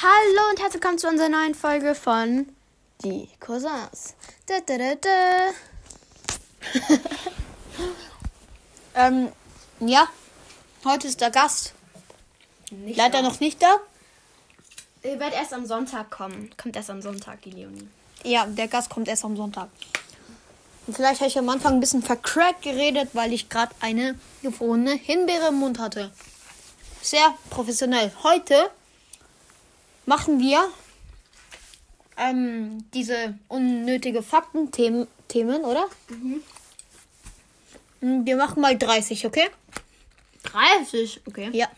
Hallo und herzlich willkommen zu unserer neuen Folge von Die Cousins. Da, da, da. Ähm, ja, heute ist der Gast. Nicht Leider wahr? noch nicht da. Ihr werdet erst am Sonntag kommen. Kommt erst am Sonntag, die Leonie. Ja, der Gast kommt erst am Sonntag. Und vielleicht habe ich am Anfang ein bisschen vercrackt geredet, weil ich gerade eine gefrorene Himbeere im Mund hatte. Sehr professionell. Heute machen wir ähm, diese unnötige Fakten-Themen, Themen, oder? Mhm. Wir machen mal 30, okay? 30? Okay. Ja.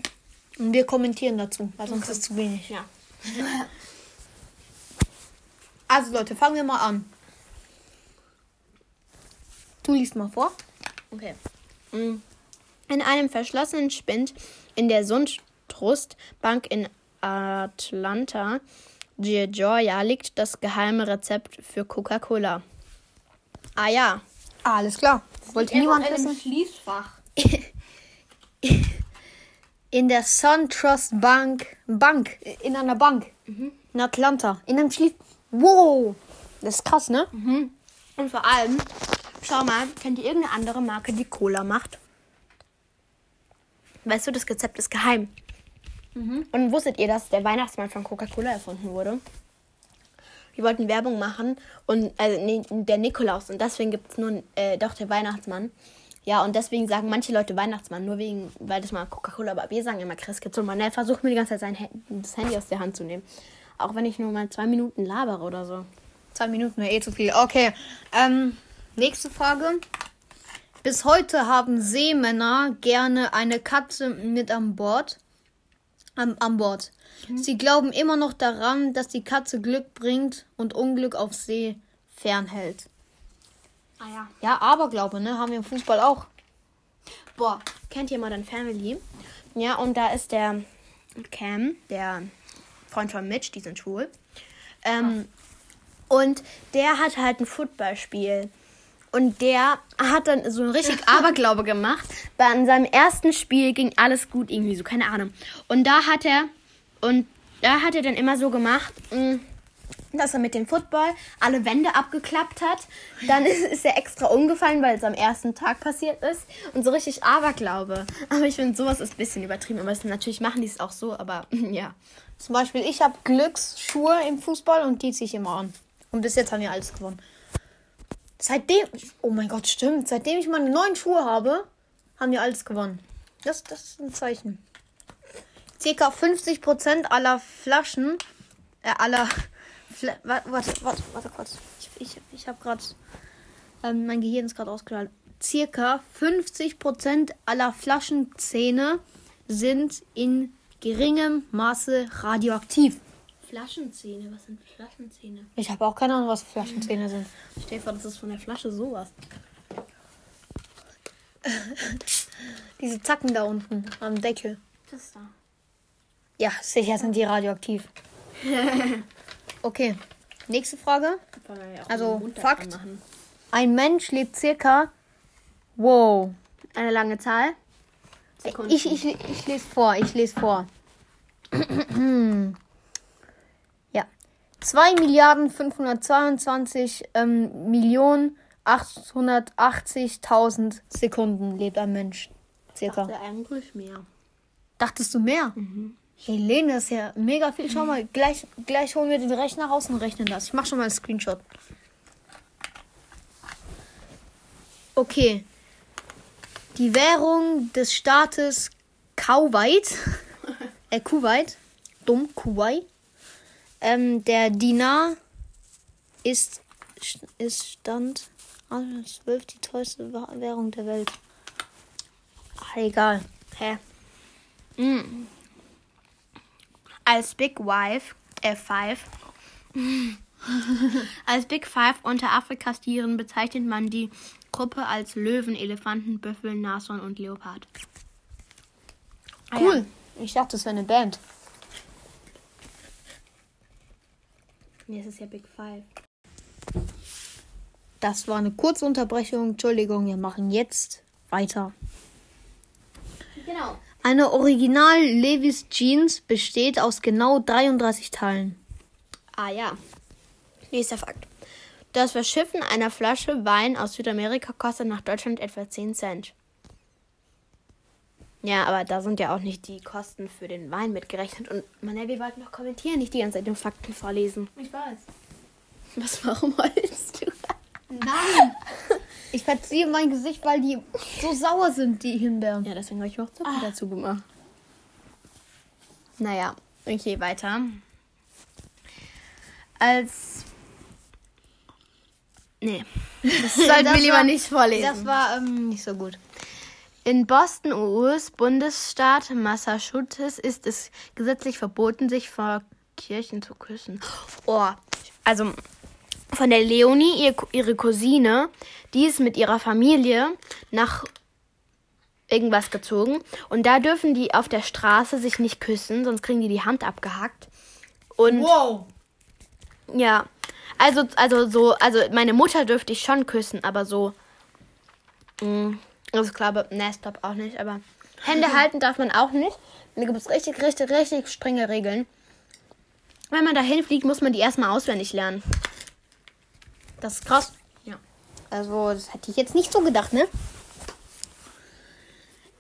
Und wir kommentieren dazu, weil sonst ist es zu wenig. Ja. Also Leute, fangen wir mal an. Du liest mal vor. Okay. Mm. In einem verschlossenen Spind in der Sundtrust Bank in Atlanta, Georgia, liegt das geheime Rezept für Coca-Cola. Ah ja. Alles klar. Wollte niemand wissen. Schließfach. In der SunTrust Bank. Bank. In einer Bank. In Atlanta. In einem Schließ. Wow. Das ist krass, ne? Und vor allem, schau mal, kennt ihr irgendeine andere Marke, die Cola macht? Weißt du, das Rezept ist geheim. Und wusstet ihr, dass der Weihnachtsmann von Coca-Cola erfunden wurde? Die wollten Werbung machen und also nee, der Nikolaus und deswegen gibt es nur äh, doch der Weihnachtsmann. Ja, und deswegen sagen manche Leute Weihnachtsmann, nur wegen, weil das mal Coca-Cola, aber wir sagen immer Christkindl. Und man versucht mir die ganze Zeit sein Handy, das Handy aus der Hand zu nehmen. Auch wenn ich nur mal zwei Minuten labere oder so. Zwei Minuten wäre eh zu viel. Okay. Ähm, nächste Frage. Bis heute haben Seemänner gerne eine Katze mit an Bord. Am, an Bord. Sie glauben immer noch daran, dass die Katze Glück bringt und Unglück auf See fernhält. Ah ja. Ja, Aberglaube, ne? Haben wir im Fußball auch. Boah, kennt ihr Modern Family? Ja, und da ist der Cam, der Freund von Mitch, die sind schwul. Ähm, Und der hat halt ein Footballspiel. Und der hat dann so ein richtig Aberglaube gemacht. Bei seinem ersten Spiel ging alles gut irgendwie, so keine Ahnung. Und da hat er und da hat er dann immer so gemacht, mh, dass er mit dem Football alle Wände abgeklappt hat. Dann ist, ist er extra umgefallen, weil es am ersten Tag passiert ist. Und so richtig Aberglaube. Aber ich finde, sowas ist ein bisschen übertrieben. Aber es, natürlich machen die es auch so, aber ja. Zum Beispiel, ich habe Glücksschuhe im Fußball und die ziehe ich immer an. Und bis jetzt haben wir alles gewonnen. Seitdem, oh mein Gott, stimmt. Seitdem ich meine neuen Schuhe habe, haben wir alles gewonnen. Das, das ist ein Zeichen. Circa 50% aller Flaschen, äh, aller, Fla warte, warte, warte, warte kurz. Ich, ich, ich habe gerade, ähm, mein Gehirn ist gerade ausgeschaltet. Circa 50% aller Flaschenzähne sind in geringem Maße radioaktiv. Flaschenzähne, was sind Flaschenzähne? Ich habe auch keine Ahnung, was Flaschenzähne sind. Vor, das ist von der Flasche sowas. Diese Zacken da unten am Deckel. Das da. Ja, sicher sind die radioaktiv. Okay, nächste Frage. Also, Fakt. Ein Mensch lebt circa. Wow. Eine lange Zahl. Ich, ich, ich lese vor, ich lese vor. ja. 2 Milliarden 522 ähm, Millionen 880.000 Sekunden lebt ein Mensch. Circa. Der eigentlich mehr. Dachtest du mehr? Helene, das ist ja mega viel. Schau mal, gleich, gleich holen wir den Rechner raus und rechnen das. Ich mach schon mal einen Screenshot. Okay. Die Währung des Staates Kuwait, äh, Kuwait, dumm, Kuwait, ähm, der Dinar ist, ist Stand, also 12 die teuerste Währung der Welt. Ah, egal. Hä? Mm. Als Big Wife, äh, Five, als Big Five unter Afrikas Tieren bezeichnet man die Gruppe als Löwen, Elefanten, Büffel, Nashorn und Leopard. Ah, Cool. Ich dachte, das wäre eine Band. Ja. Nee, es ist ja Big Five. Das war eine kurze Unterbrechung. Entschuldigung, wir machen jetzt weiter. Genau. Eine Original Levis Jeans besteht aus genau 33 Teilen. Ah ja. Nächster Fakt. Das Verschiffen einer Flasche Wein aus Südamerika kostet nach Deutschland etwa 10 Cent. Ja, aber da sind ja auch nicht die Kosten für den Wein mitgerechnet. Und man, wir wollten noch kommentieren, nicht die ganze Zeit nur Fakten vorlesen. Ich weiß. Was, warum wolltest du? Nein. Ich verziehe mein Gesicht, weil die so sauer sind, die Himbeeren. Ja, deswegen habe ich auch Zucker dazu gemacht. Naja, okay, weiter. Als. Nee. Das sollten wir lieber war- nicht vorlesen. Das war ähm, nicht so gut. In Boston, US-Bundesstaat Massachusetts, ist es gesetzlich verboten, sich vor Kirchen zu küssen. Oh, also von der Leonie, ihr, ihre Cousine, die ist mit ihrer Familie nach irgendwas gezogen. Und da dürfen die auf der Straße sich nicht küssen, sonst kriegen die die Hand abgehackt. Und Wow. ja, also, also so, also meine Mutter dürfte ich schon küssen, aber so. Mh, also ich glaube, ne, glaube auch nicht, aber Hände halten darf man auch nicht. Da gibt es richtig, richtig, richtig strenge Regeln. Wenn man dahin fliegt, muss man die erstmal auswendig lernen. Das ist krass. Ja. Also, das hätte ich jetzt nicht so gedacht, ne?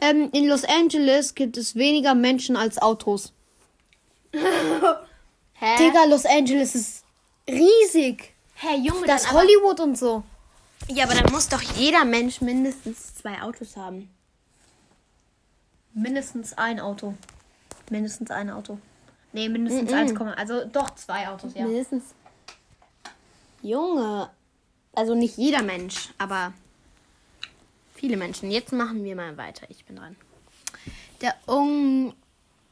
Ähm, in Los Angeles gibt es weniger Menschen als Autos. Hä? Digga, Los Angeles ist riesig. Hä, Junge, Das Hollywood und so. Ja, aber dann muss doch jeder Mensch mindestens zwei Autos haben. Mindestens ein Auto. Mindestens ein Auto. Nee, mindestens Mhm. 1, also doch zwei Autos, ja. Mindestens. Junge. Also nicht jeder Mensch, aber viele Menschen. Jetzt machen wir mal weiter. Ich bin dran. Der Un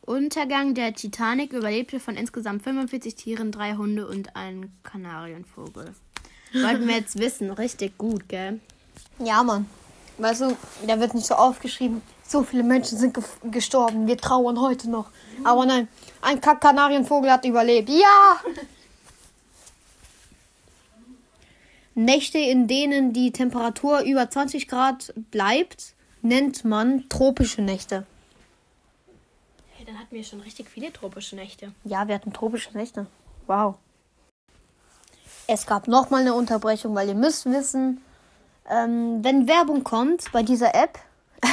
Untergang der Titanic überlebte von insgesamt 45 Tieren, drei Hunde und ein Kanarienvogel. Wollten wir jetzt wissen. Richtig gut, gell? Ja, Mann. Weißt du, da wird nicht so aufgeschrieben, so viele Menschen sind gef- gestorben, wir trauern heute noch. Aber nein, ein Kack Kanarienvogel hat überlebt. Ja! Nächte, in denen die Temperatur über 20 Grad bleibt, nennt man tropische Nächte. Hey, dann hatten wir schon richtig viele tropische Nächte. Ja, wir hatten tropische Nächte. Wow. Es gab nochmal eine Unterbrechung, weil ihr müsst wissen, ähm, wenn Werbung kommt bei dieser App,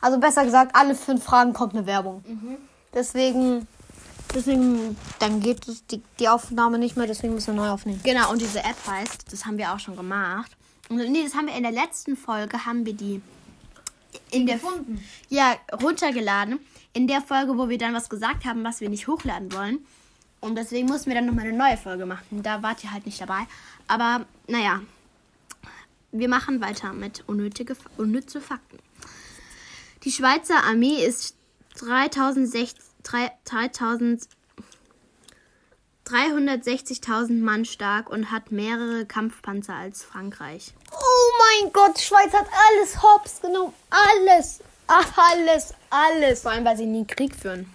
also besser gesagt, alle fünf Fragen kommt eine Werbung. Deswegen, deswegen, dann geht es die, die Aufnahme nicht mehr, deswegen müssen wir neu aufnehmen. Genau, und diese App heißt, das haben wir auch schon gemacht. Und nee, das haben wir in der letzten Folge, haben wir die in der gefunden? Ja, runtergeladen. In der Folge, wo wir dann was gesagt haben, was wir nicht hochladen wollen. Und deswegen mussten wir dann nochmal eine neue Folge machen. Da wart ihr halt nicht dabei. Aber naja, wir machen weiter mit unnötige, unnütze Fakten. Die Schweizer Armee ist 3060 3000 360.000 Mann stark und hat mehrere Kampfpanzer als Frankreich. Oh mein Gott, Schweiz hat alles hops genommen. Alles. Alles, alles. Vor allem, weil sie nie Krieg führen.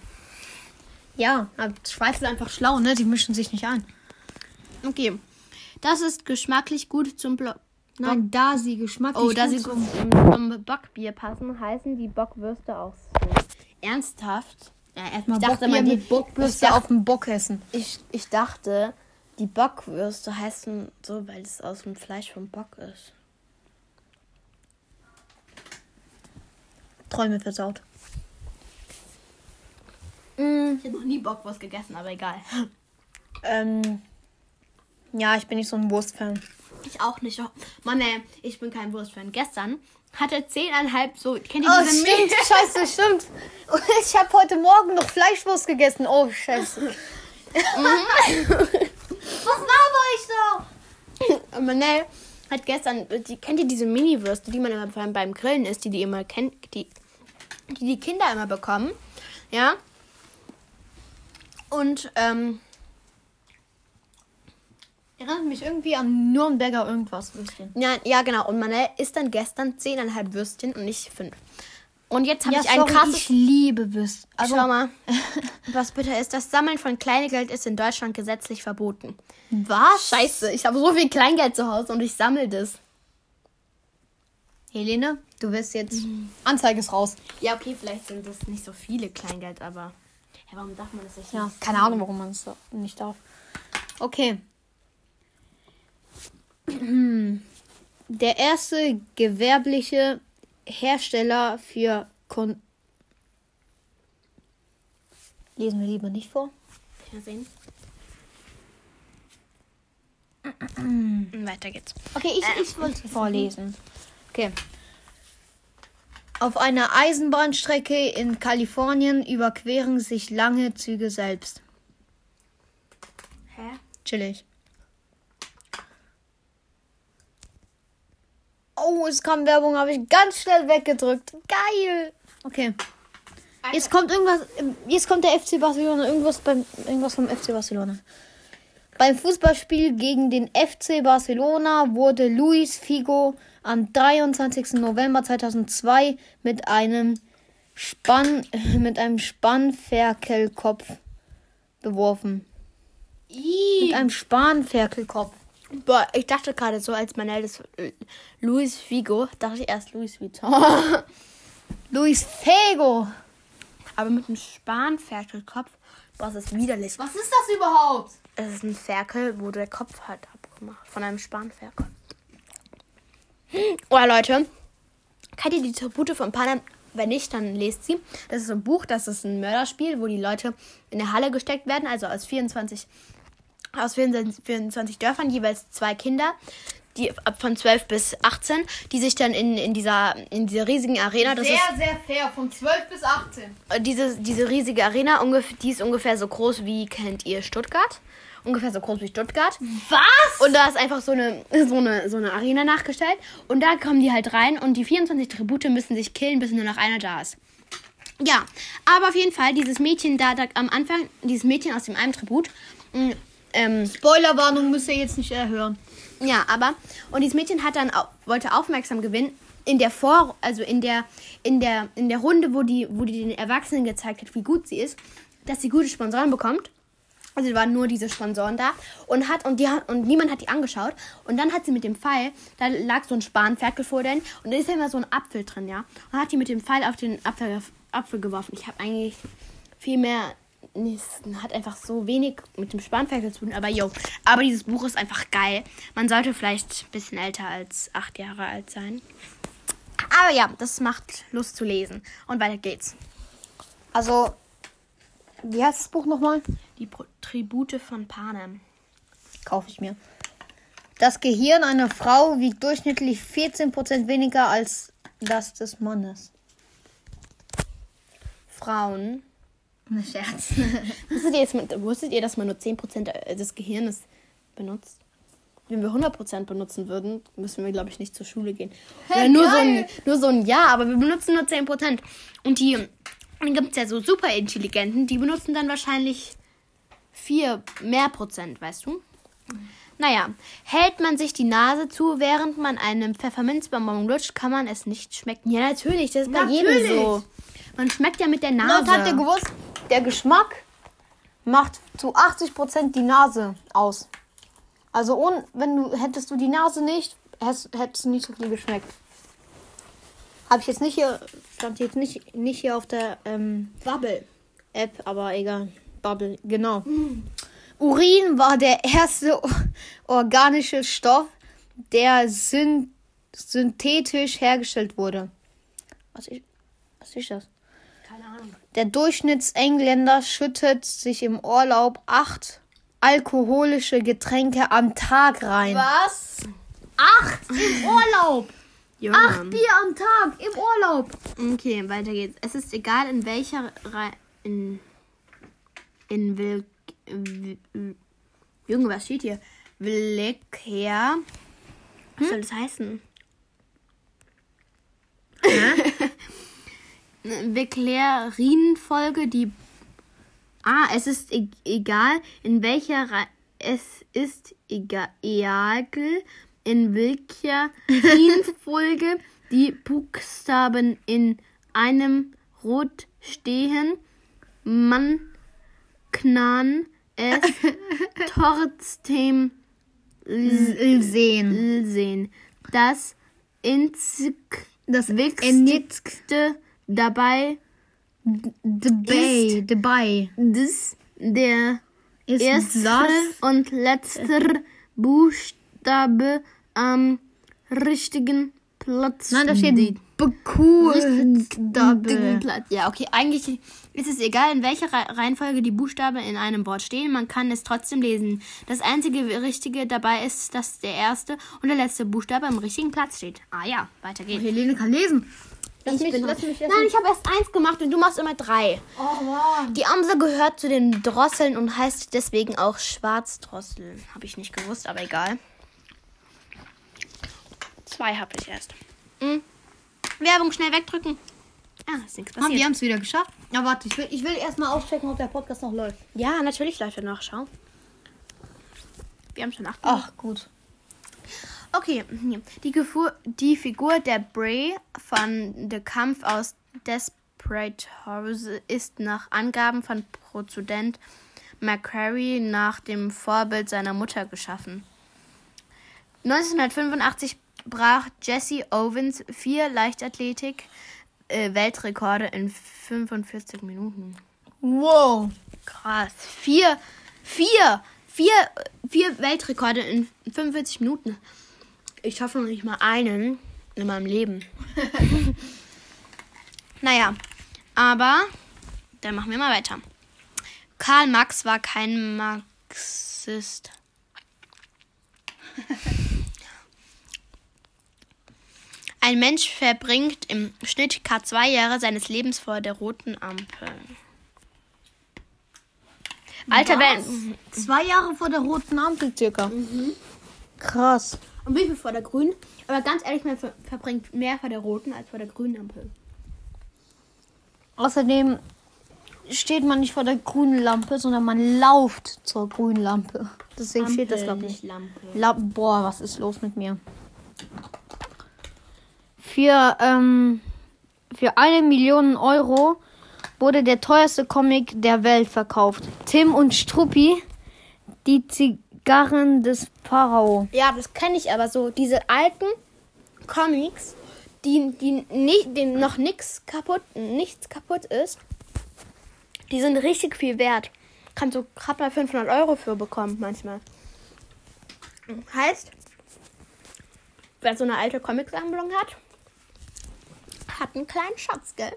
Ja, aber Schweiz ist einfach schlau, ne? Die mischen sich nicht ein. Okay. Das ist geschmacklich gut zum Blo Nein, da sie geschmacklich Oh, da gut sie zum- zum, Bockbier passen, heißen die Bockwürste auch so. Ernsthaft? Ja, Erstmal ich dachte Bockbier mal, die Bockwürste ich, dacht, auf dem Bock essen. ich, ich dachte, die Bockwürste heißen so, weil es aus dem Fleisch vom Bock ist. Träume versaut. Ich habe noch nie Bockwurst gegessen, aber egal. Ähm, ja, ich bin nicht so ein Wurstfan. Ich auch nicht. Oh, Mann, ey, ich bin kein Wurstfan. Gestern hatte 10,5 so. Kennt ihr Oh, diese stimmt, scheiße, stimmt. Und Ich habe heute Morgen noch Fleischwurst gegessen. Oh, scheiße. Was laber ich da? Manel hat gestern, die, kennt ihr diese Mini-Würste, die man immer beim, beim Grillen isst, die die immer kennt, die, die die Kinder immer bekommen, ja? Und, ähm, Erinnert mich irgendwie an Nürnberger irgendwas. Würstchen. ja, ja genau, und Manel isst dann gestern 10,5 Würstchen und nicht 5. Und jetzt habe Ja, ich ein sorry, krasses... ich liebe Würstchen. Also, Schau mal, was bitter ist, das Sammeln von Kleingeld ist in Deutschland gesetzlich verboten. was? Scheiße, ich habe so viel Kleingeld zu Hause und ich sammle das. Helene, du wirst jetzt. Anzeige ist raus. Ja, okay, vielleicht sind das nicht so viele Kleingeld, aber. Ja, warum darf man das nicht? Ja, keine Ahnung, warum man es nicht darf. Okay. Der erste gewerbliche Hersteller für Kon Lesen wir lieber nicht vor. Ja, sehen. Weiter geht's. Okay, ich, ich wollte es vorlesen. Okay. Auf einer Eisenbahnstrecke in Kalifornien überqueren sich lange Züge selbst. Hä? Chillig. Oh, es kam Werbung, habe ich ganz schnell weggedrückt. Geil. Okay. Jetzt kommt irgendwas. Jetzt kommt der FC Barcelona. Irgendwas beim irgendwas vom FC Barcelona. Beim Fußballspiel gegen den FC Barcelona wurde Luis Figo am 23. November 2002 mit einem Spann mit einem Spannferkelkopf beworfen. Mit einem Spanferkelkopf. Boah, ich dachte gerade so, als man das äh, Luis Figo, dachte ich erst Luis Vuitton. Luis Figo. Aber mit einem Spanferkelkopf, boah, das ist widerlich. Was ist das überhaupt? Es ist ein Ferkel, wo der Kopf halt abgemacht. Von einem Spanferkel. Oh, Leute. Kennt ihr die Tribute von Panem? Wenn nicht, dann lest sie. Das ist ein Buch, das ist ein Mörderspiel, wo die Leute in eine Halle gesteckt werden. Also aus 24, aus 24, 24 Dörfern, jeweils zwei Kinder. Die ab von 12 bis 18, die sich dann in, in, dieser, in dieser riesigen Arena. Das ist, sehr fair. Von 12 bis 18. äh, diese, diese riesige Arena, die ist ungefähr so groß wie, kennt ihr Stuttgart? Ungefähr so groß wie Stuttgart. Was? Und da ist einfach so eine, so eine, so eine Arena nachgestellt. Und da kommen die halt rein und die 24 Tribute müssen sich killen, bis nur noch einer da ist. Ja, aber auf jeden Fall, dieses Mädchen da, da am Anfang, dieses Mädchen aus dem einen Tribut, mh, ähm, Spoilerwarnung müsst ihr jetzt nicht erhören. ja, aber und dieses Mädchen hat dann wollte aufmerksam gewinnen in der Vor also in der in der in der Runde, wo die wo die den Erwachsenen gezeigt hat, wie gut sie ist, dass sie gute Sponsoren bekommt. Also waren nur diese Sponsoren da und hat und die und niemand hat die angeschaut und dann hat sie mit dem Pfeil, da lag so ein Spanferkel vor denen und da ist ja immer so ein Apfel drin, ja. Und hat die mit dem Pfeil auf den Apfel, Apfel geworfen. Ich habe eigentlich viel mehr nee, hat einfach so wenig mit dem Spanferkel zu tun, aber yo, aber dieses Buch ist einfach geil. Man sollte vielleicht ein bisschen älter als acht Jahre alt sein. Aber ja, das macht Lust zu lesen. Und weiter geht's. Also, wie heißt das Buch nochmal? Die Pro Tribute von Panem. Kaufe ich mir. Das Gehirn einer Frau wiegt durchschnittlich 14% weniger als das des Mannes. Frauen. Ne Scherz. Wusstet ihr, jetzt, wusstet ihr, dass man nur 10% des Gehirnes benutzt? Wenn wir 100% benutzen würden, müssen wir, glaube ich, nicht zur Schule gehen. Ja, nur, so ein, nur so ein Jahr, aber wir benutzen nur 10%. Und die, dann gibt es ja so super Intelligenten, die benutzen dann wahrscheinlich 4 mehr Prozent, weißt du? Naja, hält man sich die Nase zu, während man einen Pfefferminzbonbon lutscht, kann man es nicht schmecken. Ja, natürlich, das ist bei jedem Natürlich. so. Man schmeckt ja mit der Nase. Dort habt ihr gewusst, der Geschmack macht zu 80% die Nase aus. Also ohne, wenn du hättest du die Nase nicht, hättest, hättest du nicht so viel geschmeckt. Habe ich jetzt nicht hier, stand jetzt nicht, nicht hier auf der ähm, Bubble. App, aber egal. Bubble, genau. Urin war der erste organische Stoff, der syn synthetisch hergestellt wurde. Was ist, was ist das? Keine Ahnung. Der Durchschnittsengländer schüttet sich im Urlaub acht alkoholische Getränke am Tag rein. Was? Acht im Urlaub! Junge. Acht Bier am Tag im Urlaub! Okay, weiter geht's. Es ist egal, in welcher Rei in in Will w- w- Junge, was steht hier? Willekher. Was soll das heißen? Wiklerinfolge, die Ah, es ist e egal, in welcher Rei es ist egal, in welcher Reihenfolge die Buchstaben in einem Rot stehen. Man kann es trotzdem Sehen. sehen. Das Insk Das wichtigste dabei Dabei. Dabei. ist der Ist erste das und letzte Buchstabe am richtigen Platz. Nein, da steht Platz. Ja, okay. Eigentlich ist es egal, in welcher Re- Reihenfolge die Buchstaben in einem Wort stehen. Man kann es trotzdem lesen. Das einzige Richtige dabei ist, dass der erste und der letzte Buchstabe am richtigen Platz steht. Ah ja, weiter geht's. Helene kann lesen. Lass Ich mich, lass mich, lass Nein, ich habe erst eins gemacht und du machst immer drei. Oh, wow. Die Amsel gehört zu den Drosseln und heißt deswegen auch Schwarzdrossel. Habe ich nicht gewusst, aber egal. Zwei habe ich erst. Hm. Werbung schnell wegdrücken. Ah, ist nichts Ah, wir passiert. haben es wieder geschafft. Ja, warte, ich will, ich will erstmal auschecken, ob der Podcast noch läuft. Ja, natürlich läuft er noch. Schau. Wir haben schon acht. Ach, gut. Okay. Die, Gefu die Figur der Bray von The Kampf aus Desperate House ist nach Angaben von Produzent McCrary nach dem Vorbild seiner Mutter geschaffen. 1985 brach Jesse Owens vier Leichtathletik-Weltrekorde in 45 Minuten. Wow. Krass. Vier, vier, vier, vier Weltrekorde in 45 Minuten. Ich schaffe noch nicht mal einen in meinem Leben. naja, aber dann machen wir mal weiter. Karl Marx war kein Marxist. Ein Mensch verbringt im Schnitt K zwei Jahre seines Lebens vor der roten Ampel. Alter, wenn. Zwei Jahre vor der roten Ampel circa. Krass. Und wie viel vor der grünen? Aber ganz ehrlich, man ver verbringt mehr vor der roten als vor der grünen Ampel. Außerdem steht man nicht vor der grünen Lampe, sondern man lauft zur grünen Lampe. Deswegen steht das, glaube ich. Lampe. La Boah, was ist los mit mir? Für, ähm, für eine Million Euro wurde der teuerste Comic der Welt verkauft. Tim und Struppi, die Zigarren des Pharao. Ja, das kenne ich aber so. Diese alten Comics, die, die nicht, denen noch nichts kaputt, nichts kaputt ist, die sind richtig viel wert. Kannst du gerade mal 500 Euro für bekommen manchmal. Heißt, wer so eine alte Comicsammlung hat, hat einen kleinen Schatz, gell?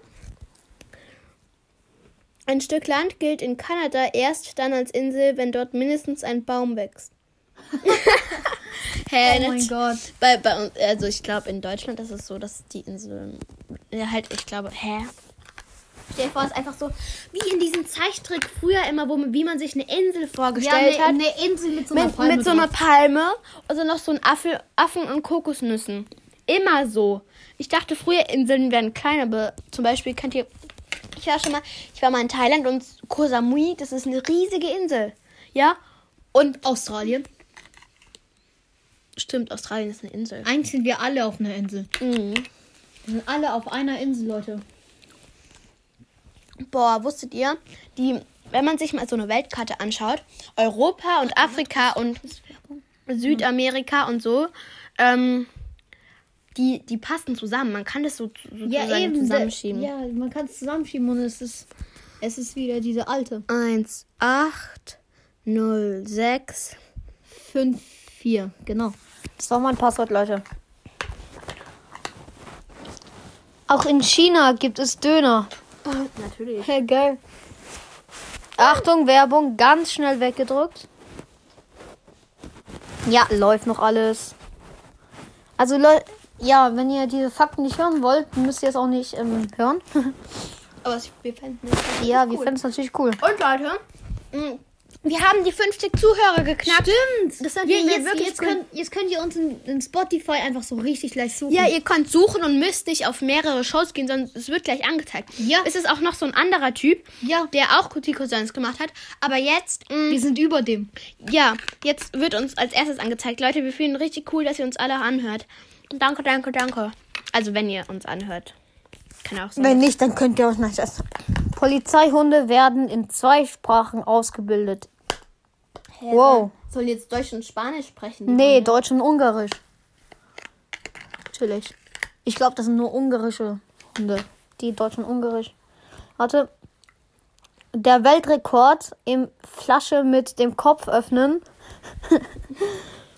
Ein Stück Land gilt in Kanada erst dann als Insel, wenn dort mindestens ein Baum wächst. Hä, Oh mein Gott. Bei, bei uns, also ich glaube in Deutschland ist es so, dass die Inseln, ja halt, ich glaube, hä? Stell dir vor, es ist einfach so, wie in diesem Zeichentrick früher immer, wo, man- wie man sich eine Insel vorgestellt hat. eine Insel mit so einer Mit, Palme mit so einer. Palme und so noch so ein Affe, Affen und Kokosnüssen. Immer so. Ich dachte früher Inseln wären kleiner, aber zum Beispiel kennt ihr, ich war schon mal, ich war mal in Thailand und Koh Samui, das ist eine riesige Insel. Ja? Und Australien. stimmt, Australien ist eine Insel. Eigentlich sind wir alle auf einer Insel. Mhm. Wir sind alle auf einer Insel, Leute. Boah, wusstet ihr, die, wenn man sich mal so eine Weltkarte anschaut, Europa und Afrika und Südamerika und so, ähm, die, die passen zusammen. Man kann das so sozusagen zusammenschieben. Ja, man kann es zusammenschieben und es ist, es ist wieder diese alte. 1, 8, 0, 6. 5, 4, genau. Das war mein Passwort, Leute. Auch in China gibt es Döner. Natürlich. Hey, geil. Achtung, Werbung, ganz schnell weggedrückt. Ja, läuft noch alles. Also, Leute, ja, wenn ihr diese Fakten nicht hören wollt, müsst ihr es auch nicht ähm, hören. Aber es- wir fänden es ja, wir cool. fänden es natürlich cool. Und Leute, mh, wir haben die 50 Zuhörer geknackt. Stimmt. Das mir jetzt, wirklich jetzt, könnt, jetzt könnt ihr uns in, in Spotify einfach so richtig gleich suchen. Ja, ihr könnt suchen und müsst nicht auf mehrere Shows gehen, sondern es wird gleich angezeigt. Ja. Es ist auch noch so ein anderer Typ, Ja. der auch Cousins gemacht hat. Aber jetzt, mh, wir sind über dem. ja, jetzt wird uns als erstes angezeigt. Leute, wir finden richtig cool, dass ihr uns alle anhört. Danke, danke, danke. Also, wenn ihr uns anhört. Kann auch sein. Wenn nicht, dann könnt ihr euch nicht essen. Polizeihunde werden in zwei Sprachen ausgebildet. Hä, wow. Sollen jetzt Deutsch und Spanisch sprechen? Nee, Hunde? Deutsch und Ungarisch. natürlich. Ich glaube, das sind nur ungarische Hunde. Die deutschen ungarisch. Warte. Der Weltrekord im Flasche mit dem Kopf öffnen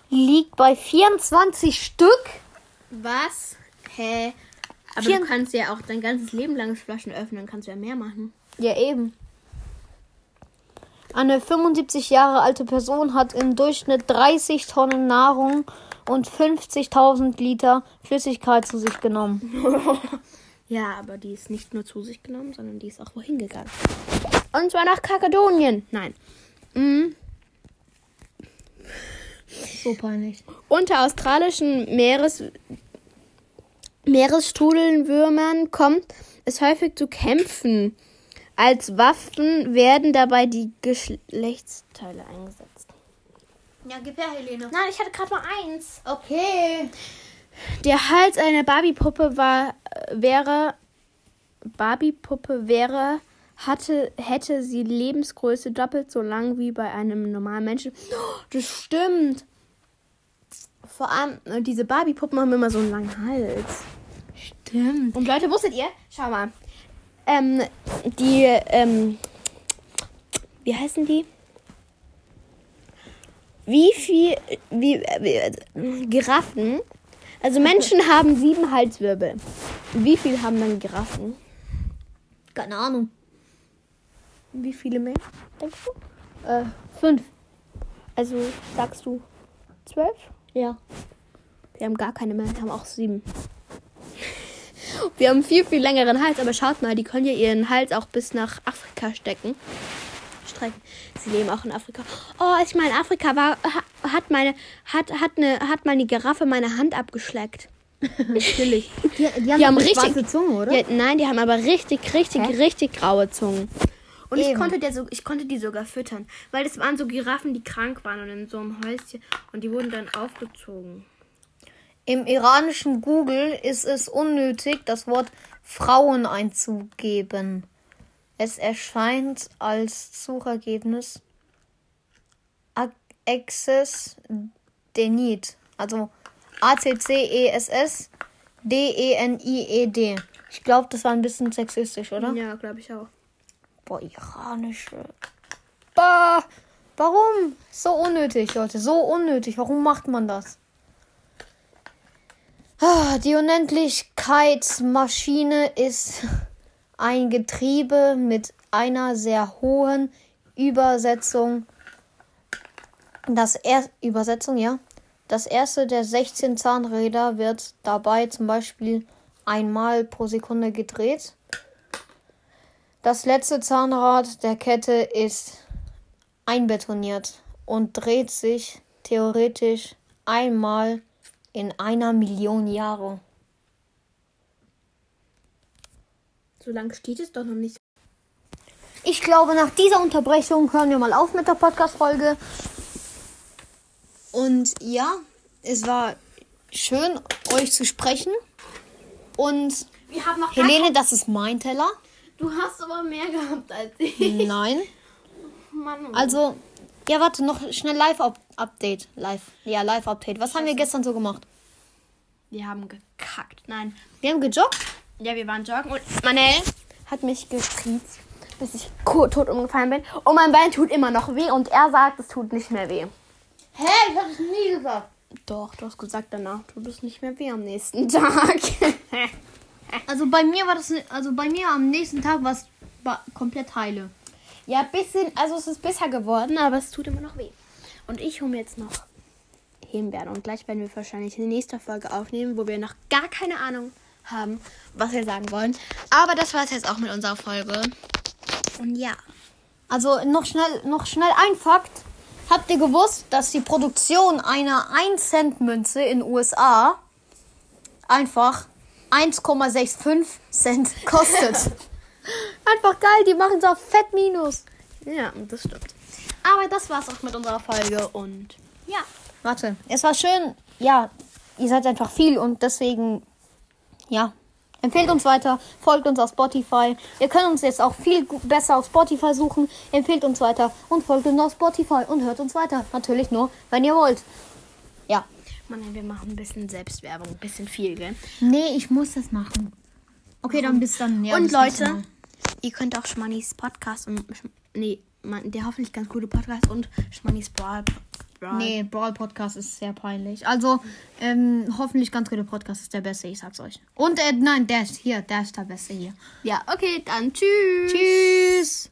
liegt bei 24 Stück. Was? Hä? Aber Vier- du kannst ja auch dein ganzes Leben lang Flaschen öffnen, kannst du ja mehr machen. Ja, eben. Eine 75 Jahre alte Person hat im Durchschnitt 30 Tonnen Nahrung und 50.000 Liter Flüssigkeit zu sich genommen. Ja, aber die ist nicht nur zu sich genommen, sondern die ist auch wohin gegangen. Und zwar nach Kakedonien. Nein. Mhm. So peinlich. Unter australischen Meeres Meeresstrudelnwürmern kommt es häufig zu Kämpfen. Als Waffen werden dabei die Geschlechtsteile eingesetzt. Ja, gib her, Helene. Nein, ich hatte gerade mal eins. Okay. Der Hals einer Barbie-Puppe war, wäre, Barbie-Puppe wäre, hatte, hätte sie Lebensgröße doppelt so lang wie bei einem normalen Menschen. Oh, Das stimmt. Vor allem, äh, diese Barbie-Puppen haben immer so einen langen Hals. Stimmt. Und Leute, wusstet ihr? Schau mal. Ähm, die, ähm, wie heißen die? Wie viel, wie, wie Giraffen? Also Menschen haben sieben Halswirbel. Wie viel haben dann Giraffen? Keine Ahnung. Wie viele mehr? Denkst du? Äh, fünf. Also sagst du zwölf? Ja. Wir haben gar keine mehr, wir haben auch sieben. Wir haben viel, viel längeren Hals, aber schaut mal, die können ja ihren Hals auch bis nach Afrika stecken. Strecken. Sie leben auch in Afrika. Oh, als ich mal in Afrika war, ha- hat meine, hat, hat eine, hat meine Giraffe meine Hand abgeschleckt. Natürlich. Die, die haben, Die haben richtig- schwarze Zunge, oder? Ja, nein, die haben aber richtig, richtig, Hä? richtig graue Zungen. Und ich Eben. konnte, der so, ich konnte die sogar füttern. Weil das waren so Giraffen, die krank waren und in so einem Häuschen. Und die wurden dann aufgezogen. Im iranischen Google ist es unnötig, das Wort Frauen einzugeben. Es erscheint als Suchergebnis Ac- Access Denied. Also A-C-C-E-S-S D-E-N-I-E-D. Ich glaube, das war ein bisschen sexistisch, oder? Ja, glaube ich auch. Boah, iranische. Bah, warum? So unnötig, Leute. So unnötig. Warum macht man das? Ah, Die Unendlichkeitsmaschine ist ein Getriebe mit einer sehr hohen Übersetzung. Das er Übersetzung, ja. Das erste der 16 Zahnräder wird dabei zum Beispiel einmal pro Sekunde gedreht. Das letzte Zahnrad der Kette ist einbetoniert und dreht sich theoretisch einmal in einer Million Jahre. So lange steht es doch noch nicht. Ich glaube, nach dieser Unterbrechung hören wir mal auf mit der Podcast-Folge. Und ja, es war schön, euch zu sprechen. Und Helene, das ist mein Teller. Du hast aber mehr gehabt als ich. Nein. Mann. Also, ja, warte, noch schnell Live-Update. Live. Ja, Live-Update. Was haben wir gestern so gemacht? Wir haben gekackt. Nein. Wir haben gejoggt. Ja, wir waren joggen und Manel hat mich gestriezt, bis ich tot umgefallen bin. Und mein Bein tut immer noch weh und er sagt, es tut nicht mehr weh. Hä? Ich hab es nie gesagt. Doch, du hast gesagt, danach tut es nicht mehr weh am nächsten Tag. Also bei mir war das, also bei mir am nächsten Tag war es komplett heile. ja, bisschen, also es ist besser geworden, aber es tut immer noch weh. Und ich hole mir jetzt noch Himbeeren und gleich werden wir wahrscheinlich eine nächste Folge aufnehmen, wo wir noch gar keine Ahnung haben, was wir sagen wollen. Aber das war es jetzt auch mit unserer Folge. Und ja. Also noch schnell, noch schnell ein Fakt. Habt ihr gewusst, dass die Produktion einer 1 Cent Münze in USA einfach 1,65 Cent kostet? einfach geil, die machen so fett minus. Ja, das stimmt. Aber das war's auch mit unserer Folge und ja. Warte, es war schön. Ja, ihr seid einfach viel und deswegen, ja, empfehlt uns weiter, folgt uns auf Spotify. Ihr könnt uns jetzt auch viel besser auf Spotify suchen. Empfehlt uns weiter und folgt uns auf Spotify und hört uns weiter. Natürlich nur, wenn ihr wollt. Ja, Mann, wir machen ein bisschen Selbstwerbung, ein bisschen viel, gell? Nee, ich muss das machen. Okay, dann bis dann. Ja, und bis Leute, ihr könnt auch Schmannis Podcast und nee, man, der hoffentlich ganz gute Podcast und Schmannis Brawl. Brawl. Nee, Brawl Podcast ist sehr peinlich. Also, ähm, hoffentlich ganz gute Podcast ist der beste, ich sag's euch. Und, äh, nein, der ist hier, der ist der beste hier. Ja, okay, dann tschüss. Tschüss.